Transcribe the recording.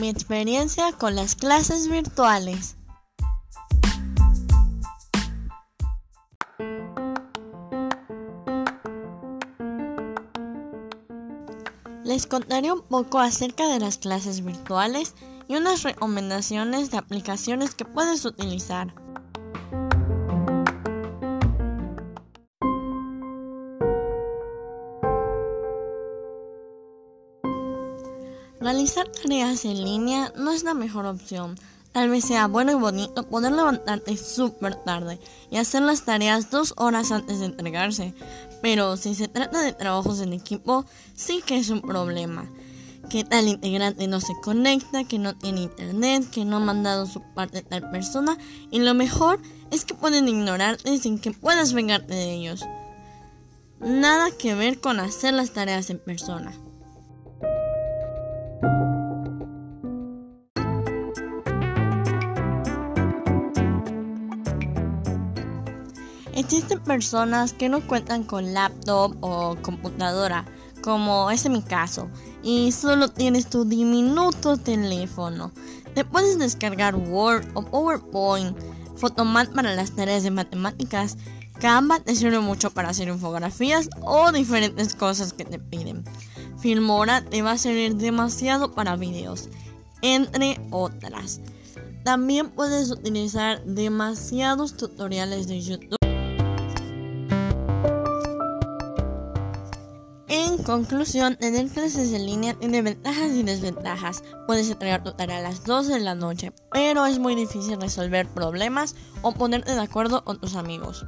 mi experiencia con las clases virtuales. Les contaré un poco acerca de las clases virtuales y unas recomendaciones de aplicaciones que puedes utilizar. Realizar tareas en línea no es la mejor opción. Tal vez sea bueno y bonito poder levantarte súper tarde y hacer las tareas dos horas antes de entregarse, pero si se trata de trabajos en equipo, sí que es un problema. Que tal integrante no se conecta, que no tiene internet, que no ha mandado su parte tal persona, y lo mejor es que pueden ignorarte sin que puedas vengarte de ellos. Nada que ver con hacer las tareas en persona. Existen personas que no cuentan con laptop o computadora, como es mi caso, y solo tienes tu diminuto teléfono. Te puedes descargar Word o PowerPoint, Photomat para las tareas de matemáticas, Canva te sirve mucho para hacer infografías o diferentes cosas que te piden. Filmora te va a servir demasiado para videos, entre otras. También puedes utilizar demasiados tutoriales de YouTube En conclusión, tener clases en línea tiene ventajas y desventajas. Puedes entregar tu tarea a las 12 de la noche, pero es muy difícil resolver problemas o ponerte de acuerdo con tus amigos.